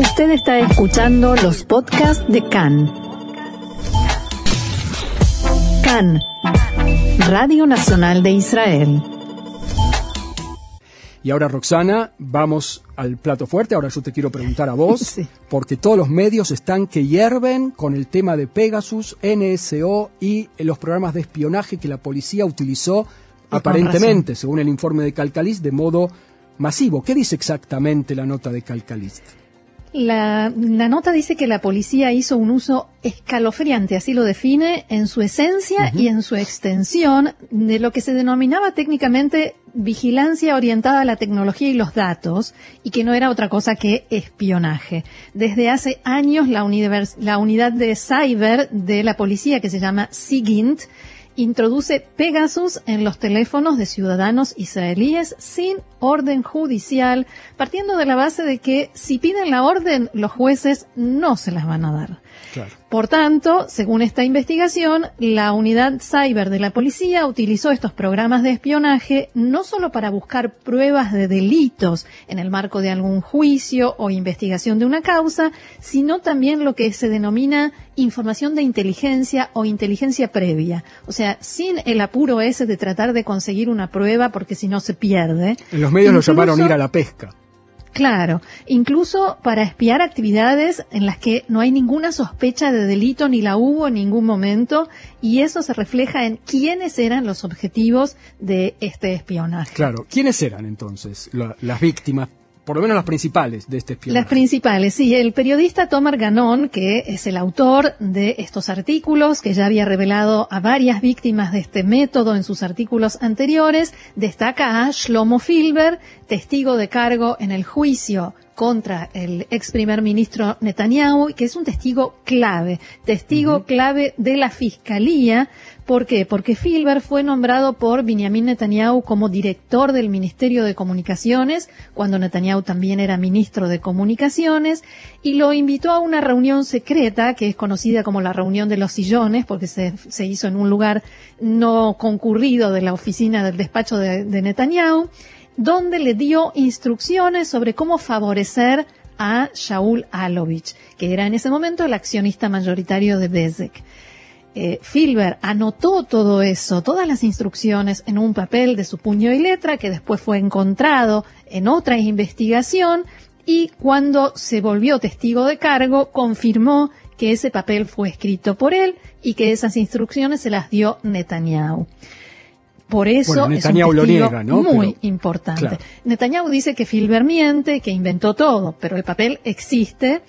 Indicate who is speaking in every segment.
Speaker 1: Usted está escuchando los podcasts de CAN. CAN, Radio Nacional de Israel.
Speaker 2: Y ahora, Roxana, vamos al plato fuerte. Ahora yo te quiero preguntar a vos,
Speaker 1: Sí.
Speaker 2: porque todos los medios están que hierven con el tema de Pegasus, NSO y los programas de espionaje que la policía utilizó aparentemente, según el informe de Calcalis, de modo masivo. ¿Qué dice exactamente la nota de Calcalis?
Speaker 3: La, la nota dice que la policía hizo un uso escalofriante, así lo define, en su esencia y en su extensión de lo que se denominaba técnicamente vigilancia orientada a la tecnología y los datos, y que no era otra cosa que espionaje. Desde hace años la, la unidad de cyber de la policía, que se llama SIGINT, introduce Pegasus en los teléfonos de ciudadanos israelíes sin orden judicial, partiendo de la base de que si piden la orden, los jueces no se las van a dar.
Speaker 2: Claro.
Speaker 3: Por tanto, según esta investigación, la unidad cyber de la policía utilizó estos programas de espionaje no solo para buscar pruebas de delitos en el marco de algún juicio o investigación de una causa, sino también lo que se denomina información de inteligencia o inteligencia previa. O sea, sin el apuro ese de tratar de conseguir una prueba porque si no se pierde.
Speaker 2: En los medios
Speaker 3: Incluso-
Speaker 2: lo llamaron ir a la pesca.
Speaker 3: Claro, incluso para espiar actividades en las que no hay ninguna sospecha de delito ni la hubo en ningún momento y eso se refleja en quiénes eran los objetivos de este espionaje.
Speaker 2: Claro. ¿Quiénes eran entonces la- las víctimas, por lo menos las principales de este espionaje?
Speaker 3: Las principales, sí. El periodista Tomar Ganón, que es el autor de estos artículos, que ya había revelado a varias víctimas de este método en sus artículos anteriores, destaca a Shlomo Filber, testigo de cargo en el juicio contra el ex primer ministro Netanyahu, que es un testigo clave, testigo clave de la fiscalía. ¿Por qué? Porque Filber fue nombrado por Benjamin Netanyahu como director del Ministerio de Comunicaciones, cuando Netanyahu también era ministro de Comunicaciones, y lo invitó a una reunión secreta, que es conocida como la reunión de los sillones, porque se, se hizo en un lugar no concurrido de la oficina del despacho de, de Netanyahu, donde le dio instrucciones sobre cómo favorecer a Shaul Alovich, que era en ese momento el accionista mayoritario de Bezek. Eh, Filber anotó todo eso, todas las instrucciones en un papel de su puño y letra que después fue encontrado en otra investigación y cuando se volvió testigo de cargo confirmó que ese papel fue escrito por él y que esas instrucciones se las dio Netanyahu. Por eso
Speaker 2: Bueno,
Speaker 3: es un
Speaker 2: lo
Speaker 3: testigo
Speaker 2: niega, ¿no?
Speaker 3: muy
Speaker 2: Pero-
Speaker 3: importante.
Speaker 2: claro.
Speaker 3: Netanyahu dice que Filber miente, que inventó todo, pero el papel existe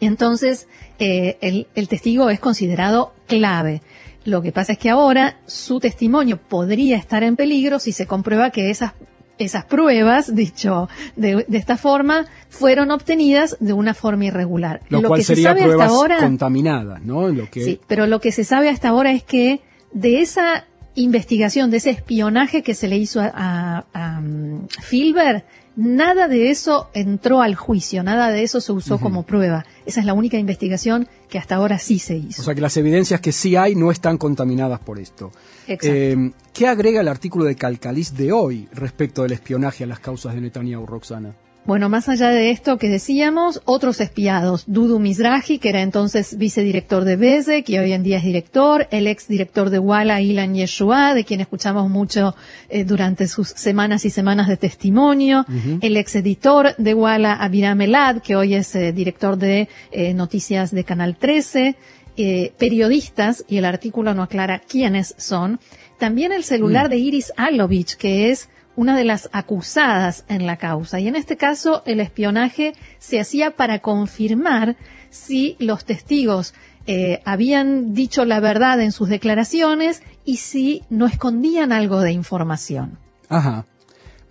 Speaker 3: entonces eh, el, el testigo es considerado clave. Lo que pasa es que ahora su testimonio podría estar en peligro si se comprueba que esas esas pruebas, dicho de, de esta forma, fueron obtenidas de una forma irregular.
Speaker 2: Lo, cual
Speaker 3: que se sabe
Speaker 2: pruebas
Speaker 3: hasta ahora,
Speaker 2: contaminadas, ¿no? Lo que,
Speaker 3: Sí, pero lo que se sabe hasta ahora es que de esa investigación, de ese espionaje que se le hizo a, a- a, um, Filber, nada de eso entró al juicio, nada de eso se usó como prueba. Esa es la única investigación que hasta ahora sí se hizo.
Speaker 2: O sea que las evidencias que sí hay no están contaminadas por esto.
Speaker 3: Exacto.
Speaker 2: Eh, ¿Qué agrega el artículo de Calcalis de hoy respecto del espionaje a las causas de Netanyahu, Roxana?
Speaker 3: Bueno, más allá de esto que decíamos, otros espiados. Dudu Mizrahi, que era entonces vicedirector de Bezek y hoy en día es director. El ex director de Walla, Ilan Yeshua, de quien escuchamos mucho eh, durante sus semanas y semanas de testimonio. El ex editor de Walla, Abiram Elad, que hoy es eh, director de eh, noticias de Canal 13. eh, periodistas, y el artículo no aclara quiénes son. También el celular de Iris Alovich, que es una de las acusadas en la causa. Y en este caso, el espionaje se hacía para confirmar si los testigos eh, habían dicho la verdad en sus declaraciones y si no escondían algo de información.
Speaker 2: Ajá.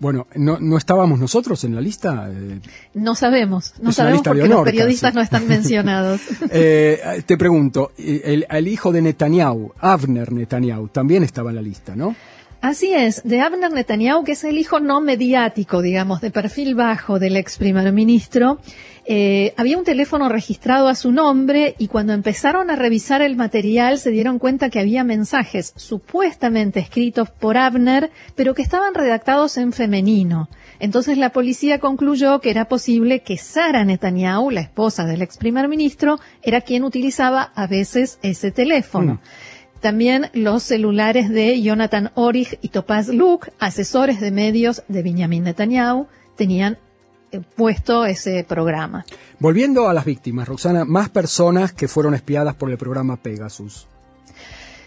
Speaker 2: Bueno, ¿no, no estábamos nosotros en la lista? Eh,
Speaker 3: No sabemos, no sabemos porque los
Speaker 2: honor,
Speaker 3: periodistas
Speaker 2: casi.
Speaker 3: no están mencionados.
Speaker 2: eh, te pregunto, el, el hijo de Netanyahu, Avner Netanyahu, también estaba en la lista, ¿no?
Speaker 3: Así es, de Abner Netanyahu, que es el hijo no mediático, digamos, de perfil bajo del ex primer ministro, eh, había un teléfono registrado a su nombre y cuando empezaron a revisar el material se dieron cuenta que había mensajes supuestamente escritos por Abner, pero que estaban redactados en femenino. Entonces la policía concluyó que era posible que Sara Netanyahu, la esposa del ex primer ministro, era quien utilizaba a veces ese teléfono. Mm. También los celulares de Jonathan Orich y Topaz Luke, asesores de medios de Benjamin Netanyahu, tenían eh, puesto ese programa.
Speaker 2: Volviendo a las víctimas, Roxana, más personas que fueron espiadas por el programa Pegasus.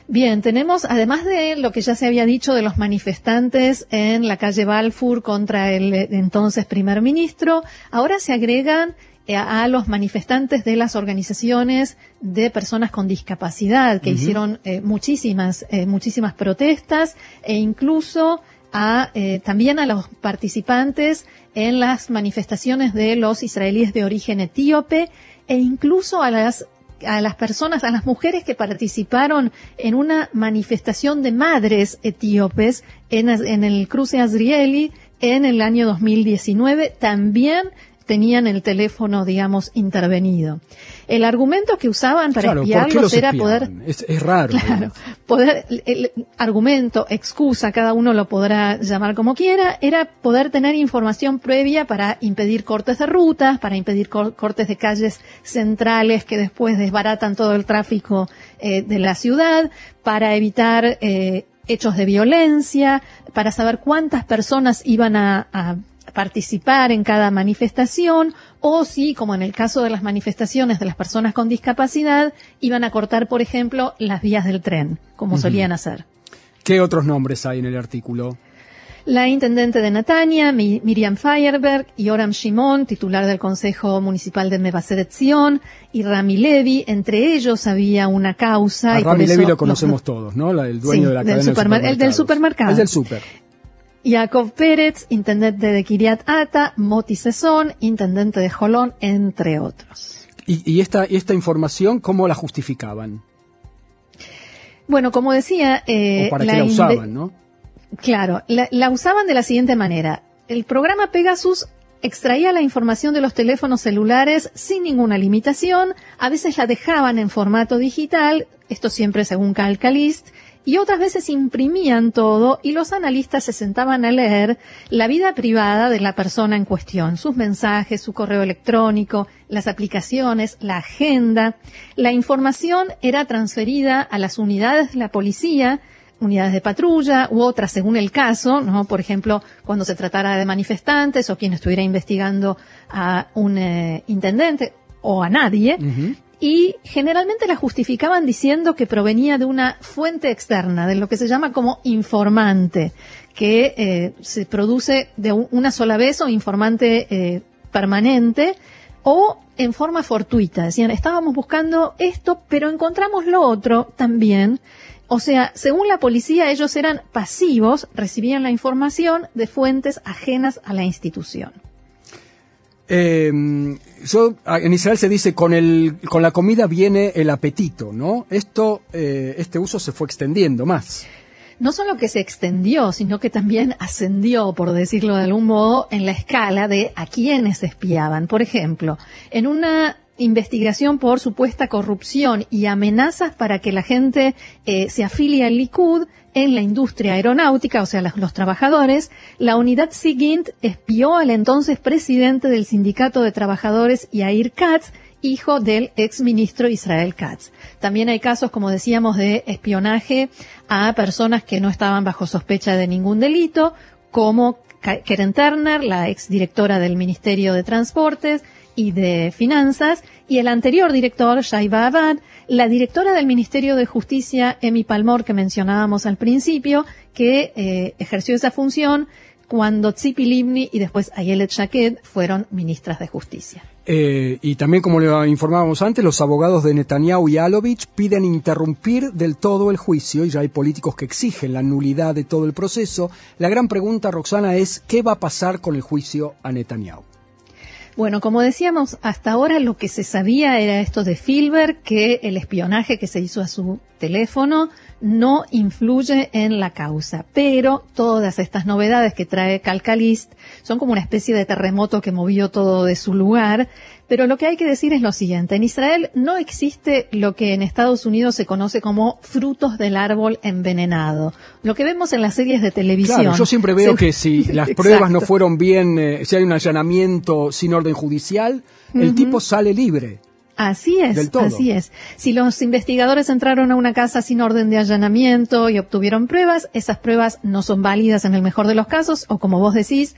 Speaker 3: Bien, tenemos, además de lo que ya se había dicho de los manifestantes en la calle Balfour contra el eh, entonces primer ministro, ahora se agregan a los manifestantes de las organizaciones de personas con discapacidad que hicieron eh, muchísimas eh, muchísimas protestas e incluso a también a los participantes en las manifestaciones de los israelíes de origen etíope e incluso a las a las personas, a las mujeres que participaron en una manifestación de madres etíopes en, en el cruce Azrieli en el año 2019, también tenían el teléfono, digamos, intervenido. El argumento que usaban para espiarlos era poder...
Speaker 2: Es, raro.
Speaker 3: Claro, poder, el argumento, excusa, cada uno lo podrá llamar como quiera, era poder tener información previa para impedir cortes de rutas, para impedir cortes de calles centrales que después desbaratan todo el tráfico eh, de la ciudad, para evitar eh, hechos de violencia, para saber cuántas personas iban a participar en cada manifestación o si, como en el caso de las manifestaciones de las personas con discapacidad, iban a cortar, por ejemplo, las vías del tren, como solían hacer.
Speaker 2: ¿Qué otros nombres hay en el artículo?
Speaker 3: La intendente de Natania, Miriam Feierberg, y Oram Shimon, titular del Consejo Municipal de Mebasedet y Rami Levi, entre ellos había una causa.
Speaker 2: A Rami Levi lo conocemos todos, ¿no? el dueño de la cadena
Speaker 3: del El del supermercado.
Speaker 2: El del super.
Speaker 3: Yaakov Pérez, intendente de Kiryat Ata, Moti Sesón, intendente de Jolón, entre otros.
Speaker 2: ¿Y, esta, esta información cómo la justificaban?
Speaker 3: Bueno, como decía...
Speaker 2: Eh, para la usaban, ¿no?
Speaker 3: Claro, la, la usaban de la siguiente manera. El programa Pegasus extraía la información de los teléfonos celulares sin ninguna limitación, a veces la dejaban en formato digital, esto siempre según Calcalist, y otras veces imprimían todo y los analistas se sentaban a leer la vida privada de la persona en cuestión, sus mensajes, su correo electrónico, las aplicaciones, la agenda. La información era transferida a las unidades de la policía, unidades de patrulla u otras según el caso, ¿no? Por ejemplo, cuando se tratara de manifestantes o quien estuviera investigando a un eh, intendente o a nadie, y generalmente la justificaban diciendo que provenía de una fuente externa, de lo que se llama como informante, que eh, se produce de una sola vez o informante eh, permanente o en forma fortuita. Decían, estábamos buscando esto, pero encontramos lo otro también. O sea, según la policía, ellos eran pasivos, recibían la información de fuentes ajenas a la institución.
Speaker 2: Eh, yo, en Israel se dice con el con la comida viene el apetito, ¿no? Esto eh, este uso se fue extendiendo más.
Speaker 3: No solo que se extendió, sino que también ascendió, por decirlo de algún modo, en la escala de a quienes espiaban. Por ejemplo, en una investigación por supuesta corrupción y amenazas para que la gente eh, se afilie al Likud en la industria aeronáutica, o sea, los, trabajadores, la unidad SIGINT espió al entonces presidente del Sindicato de Trabajadores Yair Katz, hijo del exministro Israel Katz. También hay casos, como decíamos, de espionaje a personas que no estaban bajo sospecha de ningún delito, como Keren Turner, la exdirectora del Ministerio de Transportes, y de Finanzas, y el anterior director, Shaiba Abad, la directora del Ministerio de Justicia, Emi Palmor, que mencionábamos al principio, que eh, ejerció esa función cuando Tzipi Livni y después Ayelet Shaked fueron ministras de Justicia.
Speaker 2: Eh, y también, como le informábamos antes, los abogados de Netanyahu y Alovich piden interrumpir del todo el juicio y ya hay políticos que exigen la nulidad de todo el proceso. La gran pregunta, Roxana, es ¿qué va a pasar con el juicio a Netanyahu?
Speaker 3: Bueno, como decíamos, hasta ahora lo que se sabía era esto de Filber, que el espionaje que se hizo a su teléfono no influye en la causa. Pero todas estas novedades que trae Calcalist son como una especie de terremoto que movió todo de su lugar. Pero lo que hay que decir es lo siguiente. En Israel no existe lo que en Estados Unidos se conoce como frutos del árbol envenenado. Lo que vemos en las series de televisión.
Speaker 2: Claro, yo siempre veo que si las pruebas no fueron bien, eh, si hay un allanamiento sin orden judicial, el tipo sale libre.
Speaker 3: Así es, así es. Si los investigadores entraron a una casa sin orden de allanamiento y obtuvieron pruebas, esas pruebas no son válidas en el mejor de los casos, o como vos decís,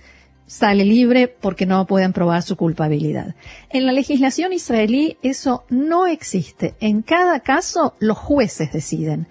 Speaker 3: sale libre porque no pueden probar su culpabilidad. En la legislación israelí eso no existe. En cada caso los jueces deciden.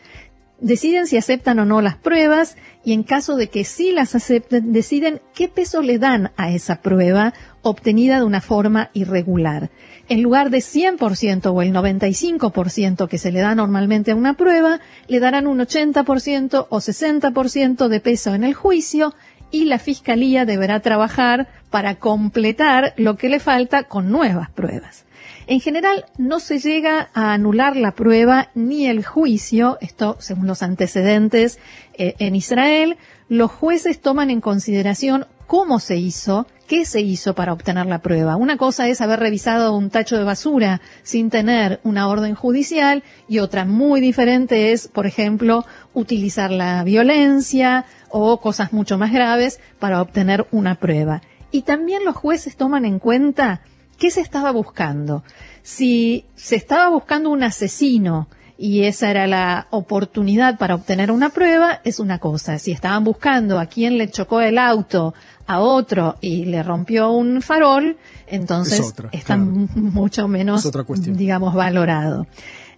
Speaker 3: Deciden si aceptan o no las pruebas y en caso de que sí las acepten, deciden qué peso le dan a esa prueba obtenida de una forma irregular. En lugar de 100% o el 95% que se le da normalmente a una prueba, le darán un 80% o 60% de peso en el juicio y la Fiscalía deberá trabajar para completar lo que le falta con nuevas pruebas. En general, no se llega a anular la prueba ni el juicio, esto según los antecedentes eh, en Israel. Los jueces toman en consideración cómo se hizo, qué se hizo para obtener la prueba. Una cosa es haber revisado un tacho de basura sin tener una orden judicial y otra muy diferente es, por ejemplo, utilizar la violencia o cosas mucho más graves para obtener una prueba. Y también los jueces toman en cuenta qué se estaba buscando. Si se estaba buscando un asesino y esa era la oportunidad para obtener una prueba, es una cosa. Si estaban buscando a quién le chocó el auto a otro y le rompió un farol, entonces está mucho menos, digamos, valorado.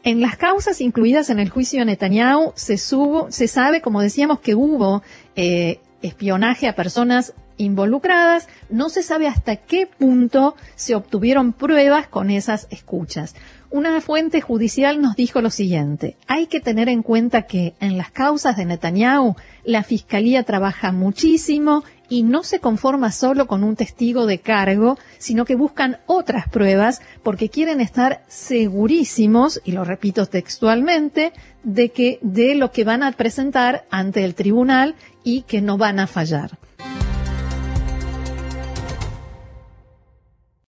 Speaker 3: En las causas incluidas en el juicio de Netanyahu se, subo, se sabe, como decíamos, que hubo eh, espionaje a personas involucradas. No se sabe hasta qué punto se obtuvieron pruebas con esas escuchas. Una fuente judicial nos dijo lo siguiente. Hay que tener en cuenta que en las causas de Netanyahu la fiscalía trabaja muchísimo y no se conforma solo con un testigo de cargo, sino que buscan otras pruebas porque quieren estar segurísimos, y lo repito textualmente, de que de lo que van a presentar ante el tribunal y que no van a fallar.